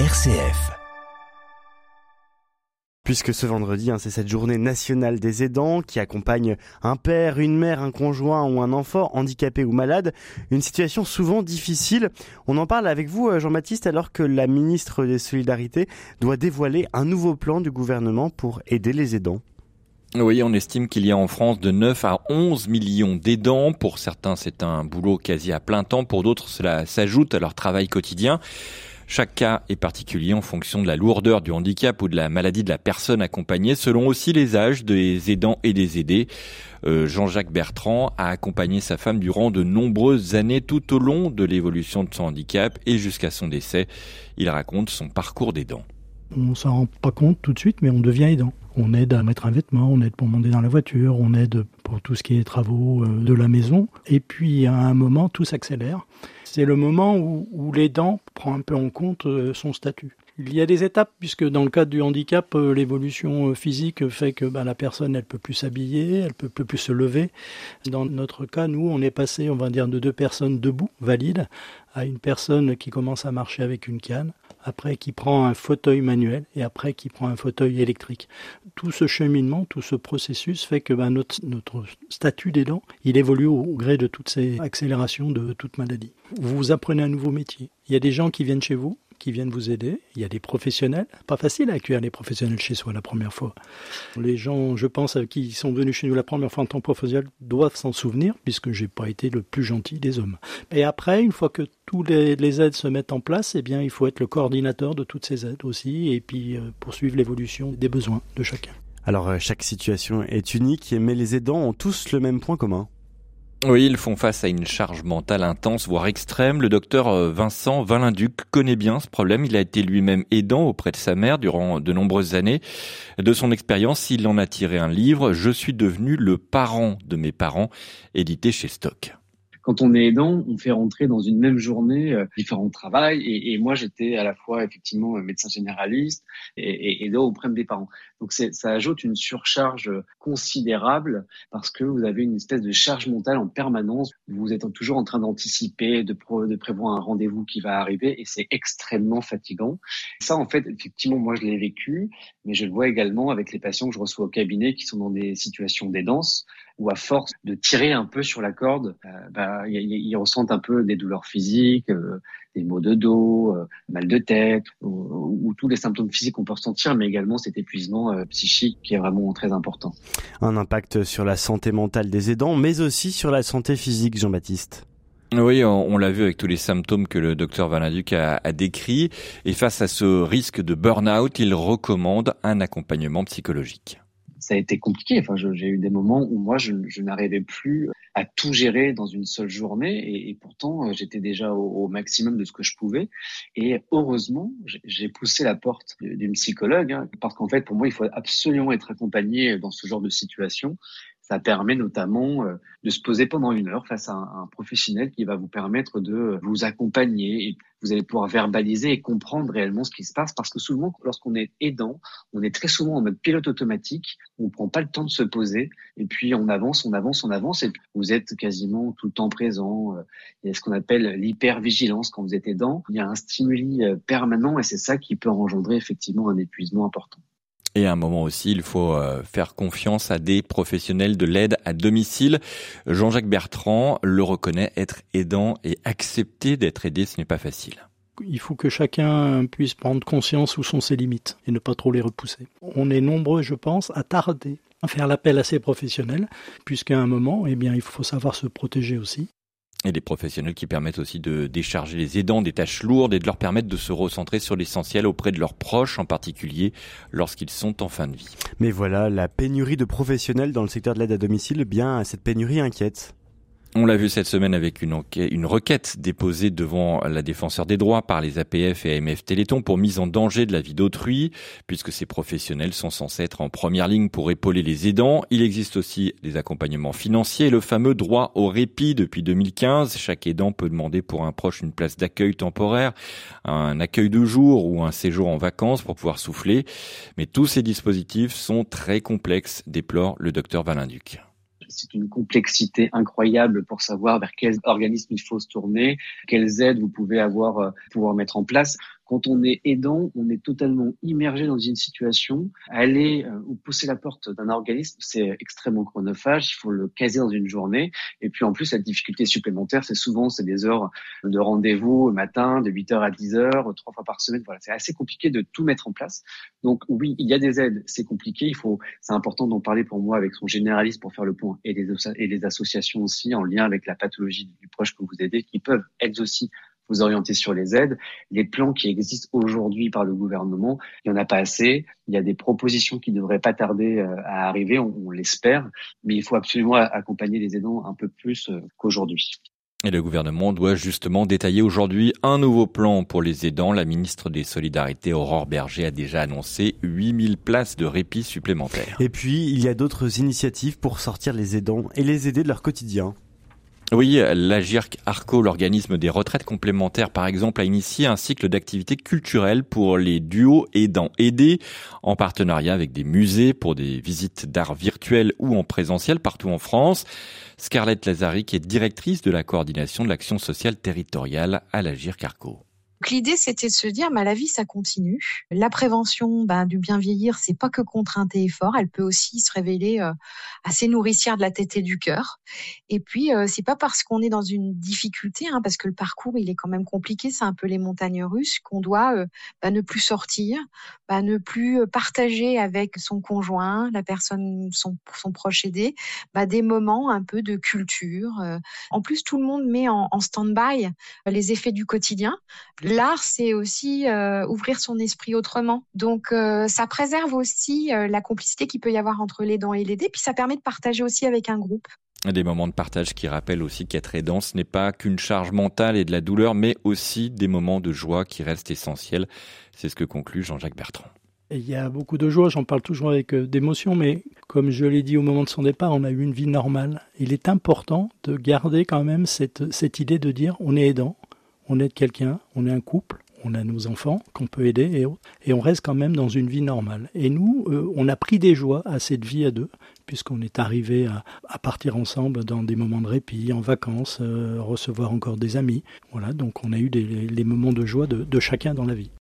RCF. Puisque ce vendredi, hein, c'est cette journée nationale des aidants qui accompagne un père, une mère, un conjoint ou un enfant handicapé ou malade, une situation souvent difficile. On en parle avec vous, euh, Jean-Baptiste, alors que la ministre des Solidarités doit dévoiler un nouveau plan du gouvernement pour aider les aidants. Oui, on estime qu'il y a en France de 9 à 11 millions d'aidants. Pour certains, c'est un boulot quasi à plein temps. Pour d'autres, cela s'ajoute à leur travail quotidien. Chaque cas est particulier en fonction de la lourdeur du handicap ou de la maladie de la personne accompagnée, selon aussi les âges des aidants et des aidés. Euh, Jean-Jacques Bertrand a accompagné sa femme durant de nombreuses années tout au long de l'évolution de son handicap et jusqu'à son décès. Il raconte son parcours d'aidant. On s'en rend pas compte tout de suite, mais on devient aidant. On aide à mettre un vêtement, on aide pour monter dans la voiture, on aide pour tout ce qui est travaux euh, de la maison. Et puis à un moment, tout s'accélère. C'est le moment où, l'aidant prend un peu en compte euh, son statut. Il y a des étapes puisque dans le cadre du handicap, euh, l'évolution physique fait que bah, la personne elle peut plus s'habiller, elle peut, peut plus se lever. Dans notre cas, nous, on est passé, on va dire, de deux personnes debout, valides, à une personne qui commence à marcher avec une canne, après qui prend un fauteuil manuel et après qui prend un fauteuil électrique. Tout ce cheminement, tout ce processus fait que ben, notre, statut d'aidant, il évolue au gré de toutes ces accélérations de toute maladie. Vous apprenez un nouveau métier. Il y a des gens qui viennent chez vous, qui viennent vous aider. Il y a des professionnels. Pas facile à accueillir les professionnels chez soi la première fois. Les gens, je pense, qui sont venus chez nous la première fois en tant que professionnel doivent s'en souvenir, puisque j'ai pas été le plus gentil des hommes. Et après, une fois que tous les, les, aides se mettent en place, eh bien, il faut être le coordinateur de toutes ces aides aussi, et puis euh, poursuivre l'évolution des besoins de chacun. Alors, euh, chaque situation est unique, mais les aidants ont tous le même point commun. Oui, ils font face à une charge mentale intense, voire extrême. Le docteur euh, Vincent Valinduc connaît bien ce problème. Il a été lui-même aidant auprès de sa mère durant de nombreuses années. De son expérience, il en a tiré un livre, Je suis devenu le parent de mes parents, édité chez Stock quand on est aidant, on fait rentrer dans une même journée euh, différents travails. Et, et moi, j'étais à la fois effectivement médecin généraliste et, aidant auprès des parents. Donc ça ajoute une surcharge considérable parce que vous avez une espèce de charge mentale en permanence. Vous êtes toujours en train d'anticiper, de, de prévoir un rendez-vous qui va arriver et c'est extrêmement fatigant. Ça, en fait, effectivement, moi, je l'ai vécu, mais je le vois également avec les patients que je reçois au cabinet qui sont dans des situations d'aidance où à force de tirer un peu sur la corde, euh, bah, ils ressentent un peu des douleurs physiques, euh, des maux de dos, euh, mal de tête, ou, ou, tous les symptômes physiques qu'on peut ressentir, mais également cet épuisement euh, psychique qui est vraiment très important. Un impact sur la santé mentale des aidants, mais aussi sur la santé physique, Jean-Baptiste. Oui, on, l'a vu avec tous les symptômes que le docteur Vanaduc a, a décrits. Et face à ce risque de burn-out, il recommande un accompagnement psychologique ça a été compliqué. Enfin, j'ai eu des moments où moi, je, n'arrivais plus à tout gérer dans une seule journée, et, pourtant, j'étais déjà au, au, maximum de ce que je pouvais. Et heureusement, j'ai poussé la porte d'une psychologue, hein, parce qu'en fait, pour moi, il faut absolument être accompagné dans ce genre de situation. Ça permet notamment euh, de se poser pendant une heure face à un, professionnel qui va vous permettre de vous accompagner et vous allez pouvoir verbaliser et comprendre réellement ce qui se passe parce que souvent, lorsqu'on est aidant, on est très souvent en mode pilote automatique, on prend pas le temps de se poser et puis on avance, on avance, on avance et vous êtes quasiment tout le temps présent. Il y a ce qu'on appelle l'hypervigilance quand vous êtes aidant. Il y a un stimuli euh, permanent et c'est ça qui peut engendrer effectivement un épuisement important. Et à un moment aussi, il faut euh, faire confiance à des professionnels de l'aide à domicile. Jean-Jacques Bertrand le reconnaît, être aidant et accepter d'être aidé, ce n'est pas facile. Il faut que chacun puisse prendre conscience où sont ses limites et ne pas trop les repousser. On est nombreux, je pense, à tarder à faire l'appel à ces professionnels, puisqu'à un moment, eh bien, il faut savoir se protéger aussi et des professionnels qui permettent aussi de décharger les aidants des tâches lourdes et de leur permettre de se recentrer sur l'essentiel auprès de leurs proches, en particulier lorsqu'ils sont en fin de vie. Mais voilà, la pénurie de professionnels dans le secteur de l'aide à domicile, eh bien cette pénurie inquiète. On l'a vu cette semaine avec une, requête déposée devant la défenseur des droits par les APF et AMF Téléthon pour mise en danger de la vie d'autrui, puisque ces professionnels sont censés être en première ligne pour épauler les aidants. Il existe aussi des accompagnements financiers, le fameux droit au répit depuis 2015. Chaque aidant peut demander pour un proche une place d'accueil temporaire, un accueil de jour ou un séjour en vacances pour pouvoir souffler. Mais tous ces dispositifs sont très complexes, déplore le docteur Valinduc c'est une complexité incroyable pour savoir vers quels organismes il faut se tourner, quelles aides vous pouvez avoir, euh, pouvoir mettre en place. Quand on est aidant, on est totalement immergé dans une situation. Aller euh, ou pousser la porte d'un organisme, c'est extrêmement chronophage. Il faut le caser dans une journée. Et puis en plus, la difficulté supplémentaire, c'est souvent c'est des heures de rendez-vous matin, de 8h à 10h, trois fois par semaine. Voilà, c'est assez compliqué de tout mettre en place. Donc oui, il y a des aides, c'est compliqué. Il faut, c'est important d'en parler pour moi avec son généraliste pour faire le point et les, et les associations aussi en lien avec la pathologie du proche que vous aidez, qui peuvent elles aussi vous orienter sur les aides. Les plans qui existent aujourd'hui par le gouvernement, il n'y en a pas assez. Il y a des propositions qui ne devraient pas tarder euh, à arriver, on, l'espère, mais il faut absolument accompagner les aidants un peu plus euh, qu'aujourd'hui. Et le gouvernement doit justement détailler aujourd'hui un nouveau plan pour les aidants. La ministre des Solidarités, Aurore Berger, a déjà annoncé 8000 places de répit supplémentaires. Et puis, il y a d'autres initiatives pour sortir les aidants et les aider de leur quotidien. Oui, l'Agirc Arco, l'organisme des retraites complémentaires, par exemple, a initié un cycle d'activités culturelles pour les duos aidants aidés, en partenariat avec des musées pour des visites d'art virtuel ou en présentiel partout en France. Scarlett Lazari, qui est directrice de la coordination de l'action sociale territoriale à l'Agirc Arco l'idée, c'était de se dire, bah, la vie, ça continue. La prévention bah, du bien vieillir, c'est pas que contrainte et effort, elle peut aussi se révéler euh, assez nourricière de la tête et du cœur. Et puis, euh, c'est pas parce qu'on est dans une difficulté, hein, parce que le parcours, il est quand même compliqué, c'est un peu les montagnes russes, qu'on doit euh, bah, ne plus sortir, bah, ne plus partager avec son conjoint, la personne, son, son proche aidé, des moments un peu de culture. En plus, tout le monde met en stand-by les effets du quotidien l'art, c'est aussi euh, ouvrir son esprit autrement. Donc, euh, ça préserve aussi euh, la complicité qu'il peut y avoir entre l'aidant et l'aidé, puis ça permet de partager aussi avec un groupe. Des moments de partage qui rappellent aussi qu'être aidant, ce n'est pas qu'une charge mentale et de la douleur, mais aussi des moments de joie qui restent essentiels. C'est ce que conclut Jean-Jacques Bertrand. il y a beaucoup de joie, j'en parle toujours avec d'émotion, mais comme je l'ai dit au moment de son départ, on a eu une vie normale. Il est important de garder quand même cette, cette idée de dire on est aidant, on aide quelqu'un, on est un couple, on a nos enfants qu'on peut aider et, et, on reste quand même dans une vie normale. Et nous, euh, on a pris des joies à cette vie à deux, puisqu'on est arrivé à, partir ensemble dans des moments de répit, en vacances, euh, recevoir encore des amis. Voilà, donc on a eu des, les moments de joie de chacun dans la vie.